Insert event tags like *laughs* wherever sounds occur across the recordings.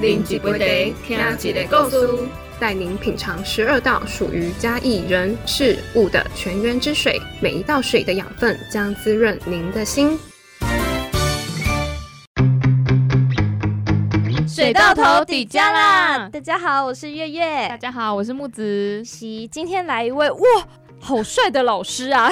啉一杯茶，听一个故事，带您品尝十二道属于嘉义人事物的泉源之水，每一道水的养分将滋润您的心。水到头底加啦！大家好，我是月月。大家好，我是木子。西，今天来一位哇，好帅的老师啊！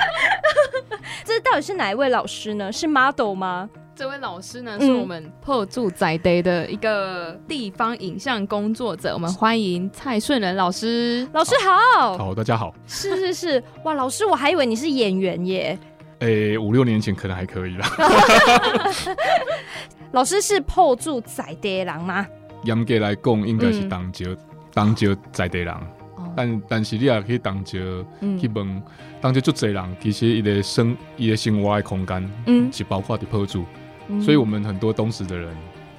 *laughs* 这到底是哪一位老师呢？是 model 吗？这位老师呢，是我们破住宅 day 的一个地方影像工作者。我们欢迎蔡顺仁老师。老师好，好，大家好。是是是，*laughs* 哇，老师，我还以为你是演员耶。诶，五六年前可能还可以啦。*laughs* 老师是破住宅 day 人吗？严格来讲，应该是当招当招仔 day 人。但但是你也可以当招去问，当招足济人，其实伊个生伊个生活的空间，嗯，是包括的破住。所以，我们很多东石的人，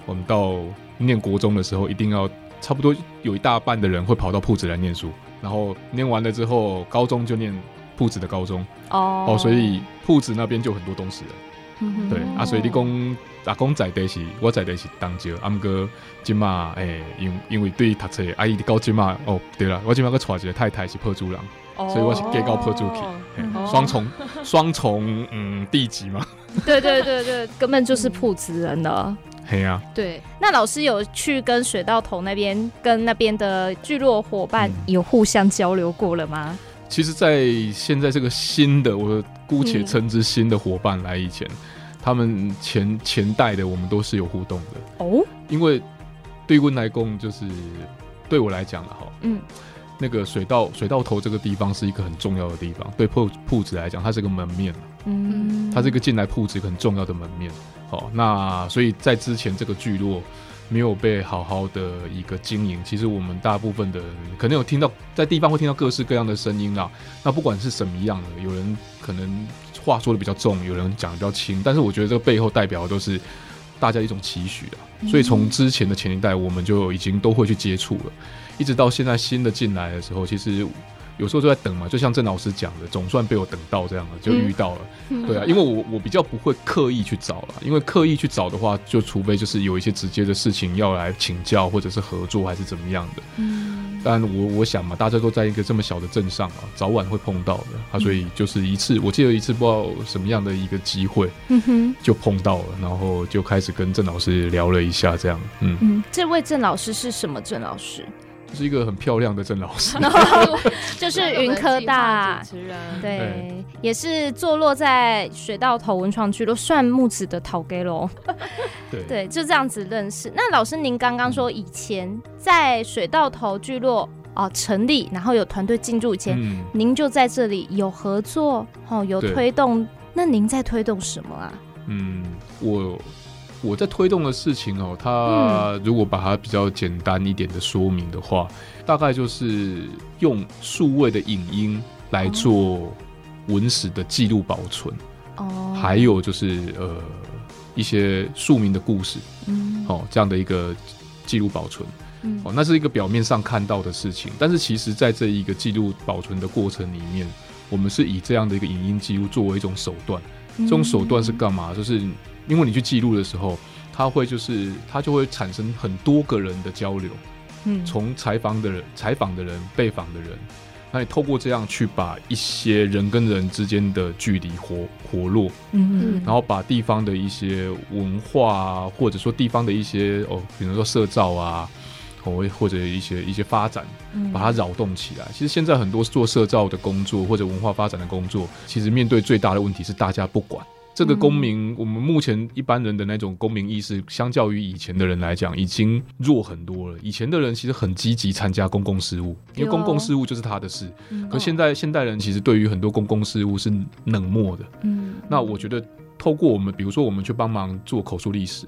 我们到念国中的时候，一定要差不多有一大半的人会跑到铺子来念书，然后念完了之后，高中就念铺子的高中。哦哦，所以铺子那边就很多东石人。对啊，所以你讲打工在地是，我在地是当招，阿姆哥今嘛诶，因因为对读册，阿姨的高今嘛哦，对了，我今嘛个娶一个太太是破主人。所以我是嫁到破主体，双重 *laughs* 双重嗯地级嘛。对对对对，根本就是铺子人的。嘿呀，对。那老师有去跟水稻头那边，跟那边的聚落伙伴有互相交流过了吗？其实，在现在这个新的，我姑且称之新的伙伴来以前，他们前前代的，我们都是有互动的哦。因为对温来公，就是对我来讲的哈，嗯。那个水稻水稻头这个地方是一个很重要的地方，对铺铺子来讲，它是个门面嗯，它是一个进来铺子很重要的门面。好，那所以在之前这个聚落没有被好好的一个经营，其实我们大部分的人可能有听到，在地方会听到各式各样的声音啦。那不管是什么样的，有人可能话说的比较重，有人讲的比较轻，但是我觉得这个背后代表的都是大家一种期许啊。所以从之前的前一代，我们就已经都会去接触了。一直到现在新的进来的时候，其实有时候就在等嘛，就像郑老师讲的，总算被我等到这样了，就遇到了。对啊，因为我我比较不会刻意去找了，因为刻意去找的话，就除非就是有一些直接的事情要来请教，或者是合作，还是怎么样的。嗯，但我我想嘛，大家都在一个这么小的镇上啊，早晚会碰到的啊，所以就是一次，我记得一次不知道什么样的一个机会，嗯哼，就碰到了，然后就开始跟郑老师聊了一下，这样。嗯嗯，这位郑老师是什么郑老师？是一个很漂亮的郑老师，*laughs* 就是云科大主持人，对，也是坐落在水稻头文创区，都算木子的陶给喽。对 *laughs* 对，就这样子认识。那老师，您刚刚说以前在水稻头聚落啊成立，然后有团队进驻以前，您就在这里有合作哦，有推动。那您在推动什么啊？嗯，我。我在推动的事情哦，它如果把它比较简单一点的说明的话，大概就是用数位的影音来做文史的记录保存，哦，还有就是呃一些庶民的故事，嗯，哦这样的一个记录保存，嗯，哦那是一个表面上看到的事情，但是其实在这一个记录保存的过程里面，我们是以这样的一个影音记录作为一种手段，这种手段是干嘛？就是。因为你去记录的时候，他会就是他就会产生很多个人的交流，嗯，从采访的人、采访的人、被访的人，那你透过这样去把一些人跟人之间的距离活活络，嗯嗯，然后把地方的一些文化啊，或者说地方的一些哦，比如说社造啊，或或者一些一些发展，把它扰动起来。其实现在很多做社造的工作或者文化发展的工作，其实面对最大的问题是大家不管。这个公民，我们目前一般人的那种公民意识，相较于以前的人来讲，已经弱很多了。以前的人其实很积极参加公共事务，因为公共事务就是他的事。可现在现代人其实对于很多公共事务是冷漠的。嗯，那我觉得透过我们，比如说我们去帮忙做口述历史。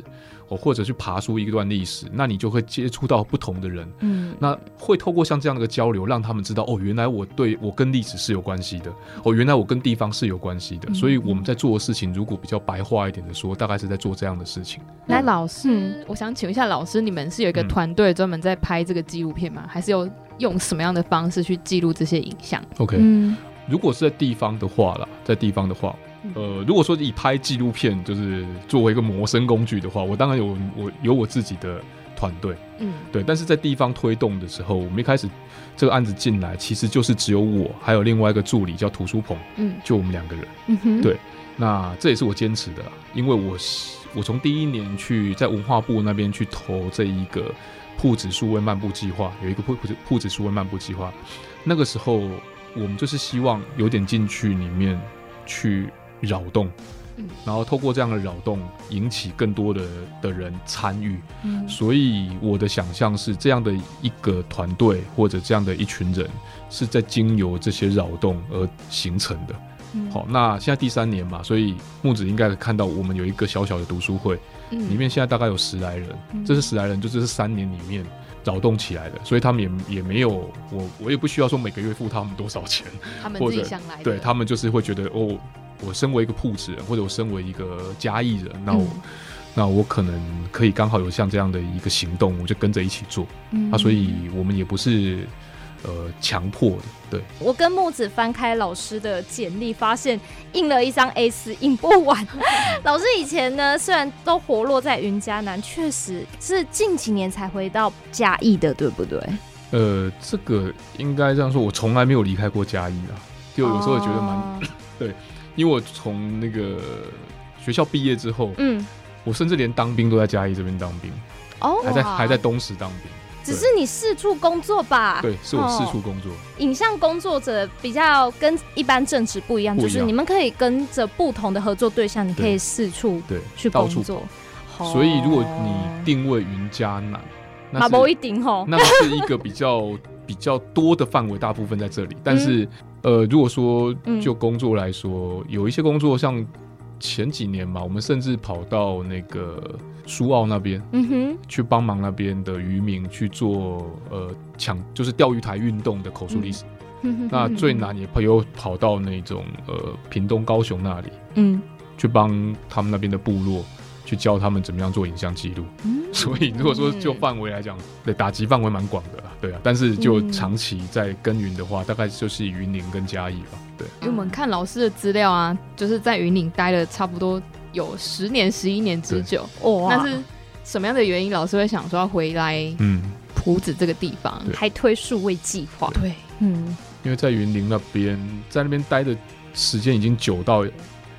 或者去爬出一段历史，那你就会接触到不同的人，嗯，那会透过像这样的个交流，让他们知道哦，原来我对我跟历史是有关系的，哦，原来我跟地方是有关系的，所以我们在做的事情，如果比较白话一点的说，大概是在做这样的事情。那老师，我想请问一下，老师，你们是有一个团队专门在拍这个纪录片吗？还是有用什么样的方式去记录这些影像？OK，如果是在地方的话啦，在地方的话。呃，如果说以拍纪录片就是作为一个谋生工具的话，我当然有我有我自己的团队，嗯，对。但是在地方推动的时候，我们一开始这个案子进来，其实就是只有我还有另外一个助理叫涂书鹏，嗯，就我们两个人，嗯哼，对。那这也是我坚持的，因为我是我从第一年去在文化部那边去投这一个铺子数位漫步计划，有一个铺铺子铺子数位漫步计划，那个时候我们就是希望有点进去里面去。扰动，嗯然后透过这样的扰动，引起更多的的人参与。嗯，所以我的想象是，这样的一个团队或者这样的一群人，是在经由这些扰动而形成的。好，那现在第三年嘛，所以木子应该看到我们有一个小小的读书会，里面现在大概有十来人。这是十来人，就这是三年里面扰动起来的，所以他们也也没有我，我也不需要说每个月付他们多少钱，他们自己想来，对他们就是会觉得哦。我身为一个铺子人，或者我身为一个嘉义人，那我那我可能可以刚好有像这样的一个行动，我就跟着一起做。嗯啊，所以我们也不是呃强迫的。对，我跟木子翻开老师的简历，发现印了一张 A 四，印不完。*laughs* 老师以前呢，虽然都活络在云嘉南，确实是近几年才回到嘉义的，对不对？呃，这个应该这样说，我从来没有离开过嘉义啊，就有时候觉得蛮 *laughs* 对。因为我从那个学校毕业之后，嗯，我甚至连当兵都在嘉义这边当兵，哦，还在还在东石当兵。只是你四处工作吧？对，是我四处工作。影像工作者比较跟一般正职不一样，就是你们可以跟着不同的合作对象，你可以四处对去工作。所以如果你定位云嘉南，那不一定哦，那是一个比较比较多的范围，大部分在这里，但是。呃，如果说就工作来说，有一些工作像前几年嘛，我们甚至跑到那个苏澳那边，嗯哼，去帮忙那边的渔民去做呃抢，就是钓鱼台运动的口述历史。那最难也朋友跑到那种呃屏东高雄那里，嗯，去帮他们那边的部落。去教他们怎么样做影像记录，*laughs* 所以如果说就范围来讲，对打击范围蛮广的啦，对啊。但是就长期在耕耘的话，大概就是云林跟嘉义吧，对。因为我们看老师的资料啊，就是在云林待了差不多有十年、十一年之久。哦！那是什么样的原因，老师会想说要回来？嗯，埔子这个地方还推数位计划？对，嗯，因为在云林那边，在那边待的时间已经久到。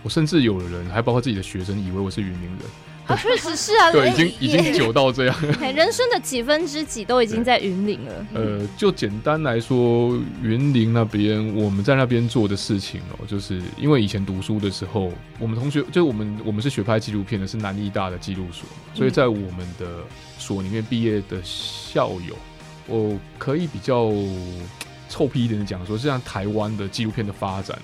我甚至有人，还包括自己的学生，以为我是云林人。啊，*laughs* 确实是啊，*laughs* 对，已经已经久到这样。*laughs* 人生的几分之几都已经在云林了。呃，就简单来说，云林那边我们在那边做的事情哦，就是因为以前读书的时候，我们同学就我们我们是学拍纪录片的，是南艺大的纪录所，所以在我们的所里面毕业的校友，我可以比较臭屁一点的讲说，像台湾的纪录片的发展。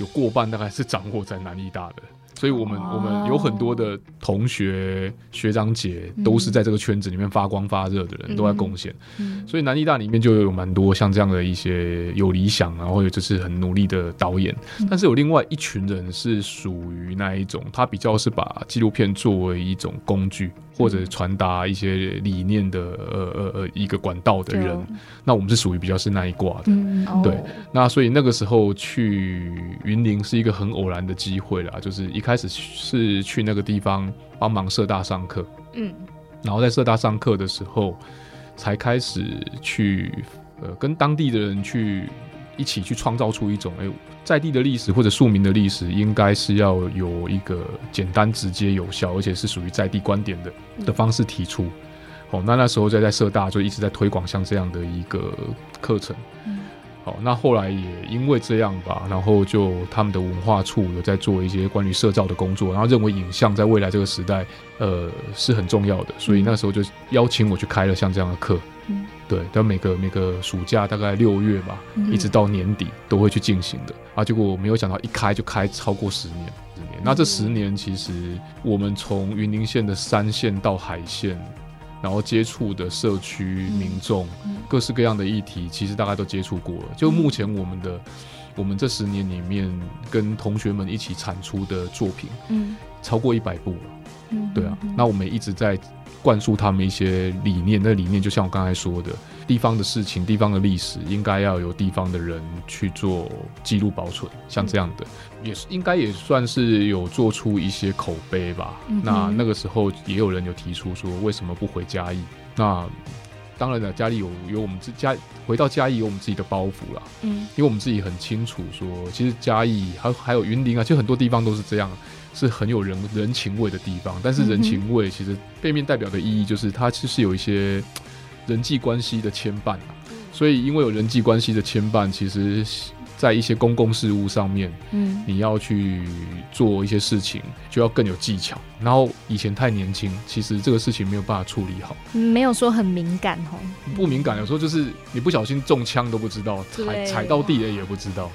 有过半大概是掌握在南艺大的，所以我们我们有很多的同学学长姐都是在这个圈子里面发光发热的人，都在贡献。所以南艺大里面就有蛮多像这样的一些有理想，然后就是很努力的导演。但是有另外一群人是属于那一种，他比较是把纪录片作为一种工具。或者传达一些理念的呃呃呃一个管道的人，那我们是属于比较是那一挂的，对。那所以那个时候去云林是一个很偶然的机会啦，就是一开始是去那个地方帮忙社大上课，嗯，然后在社大上课的时候，才开始去呃跟当地的人去。一起去创造出一种哎，在地的历史或者庶民的历史，应该是要有一个简单、直接、有效，而且是属于在地观点的的方式提出。哦，那那时候在在社大就一直在推广像这样的一个课程。好，那后来也因为这样吧，然后就他们的文化处有在做一些关于社造的工作，然后认为影像在未来这个时代，呃，是很重要的，所以那时候就邀请我去开了像这样的课。对，但每个每个暑假大概六月吧，一直到年底都会去进行的啊。结果我没有想到一开就开超过十年，十年。那这十年其实我们从云林县的山线到海线，然后接触的社区民众，各式各样的议题，其实大概都接触过了。就目前我们的。我们这十年里面跟同学们一起产出的作品，嗯，超过一百部了，嗯，对啊，那我们一直在灌输他们一些理念，那理念就像我刚才说的，地方的事情、地方的历史，应该要由地方的人去做记录保存，像这样的，也是应该也算是有做出一些口碑吧。那那个时候也有人有提出说，为什么不回嘉义？那当然了，家里有有我们自家回到嘉义有我们自己的包袱啦。嗯，因为我们自己很清楚说，其实嘉义还还有云林啊，其实很多地方都是这样，是很有人人情味的地方。但是人情味其实背面代表的意义就是，它其实有一些人际关系的牵绊啊。所以因为有人际关系的牵绊，其实。在一些公共事务上面，嗯，你要去做一些事情，就要更有技巧。然后以前太年轻，其实这个事情没有办法处理好，没有说很敏感哦。不敏感，有时候就是你不小心中枪都不知道，踩踩到地了也不知道。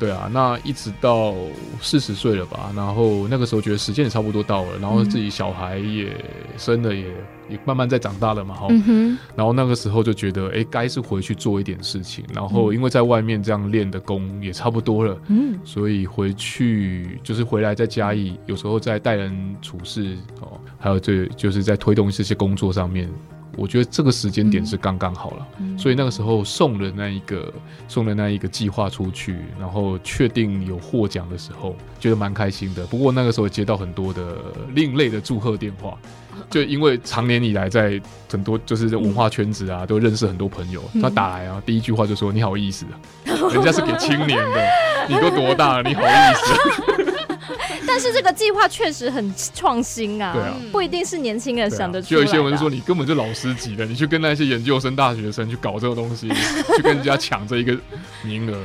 对啊，那一直到四十岁了吧，然后那个时候觉得时间也差不多到了，然后自己小孩也生了，也也慢慢在长大了嘛，哈。然后那个时候就觉得，哎，该是回去做一点事情。然后因为在外面这样练的。功也差不多了，嗯，所以回去就是回来在嘉义，有时候在待人处事哦，还有这就是在推动这些工作上面，我觉得这个时间点是刚刚好了，所以那个时候送了那一个送了那一个计划出去，然后确定有获奖的时候，觉得蛮开心的。不过那个时候接到很多的另类的祝贺电话。就因为常年以来在很多就是文化圈子啊，都认识很多朋友。他打来啊，第一句话就说：“你好意思啊，*laughs* 人家是给青年的，你都多大了？你好意思？” *laughs* 但是这个计划确实很创新啊，对啊，不一定是年轻人想得出来。就有一些人说你根本就老师级的，你去跟那些研究生、大学生去搞这个东西，*laughs* 去跟人家抢这一个名额，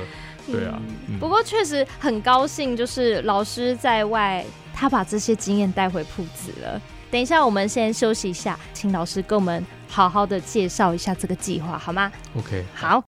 对啊。不过确实很高兴，就是老师在外，他把这些经验带回铺子了。等一下，我们先休息一下，请老师给我们好好的介绍一下这个计划，好吗？OK，好。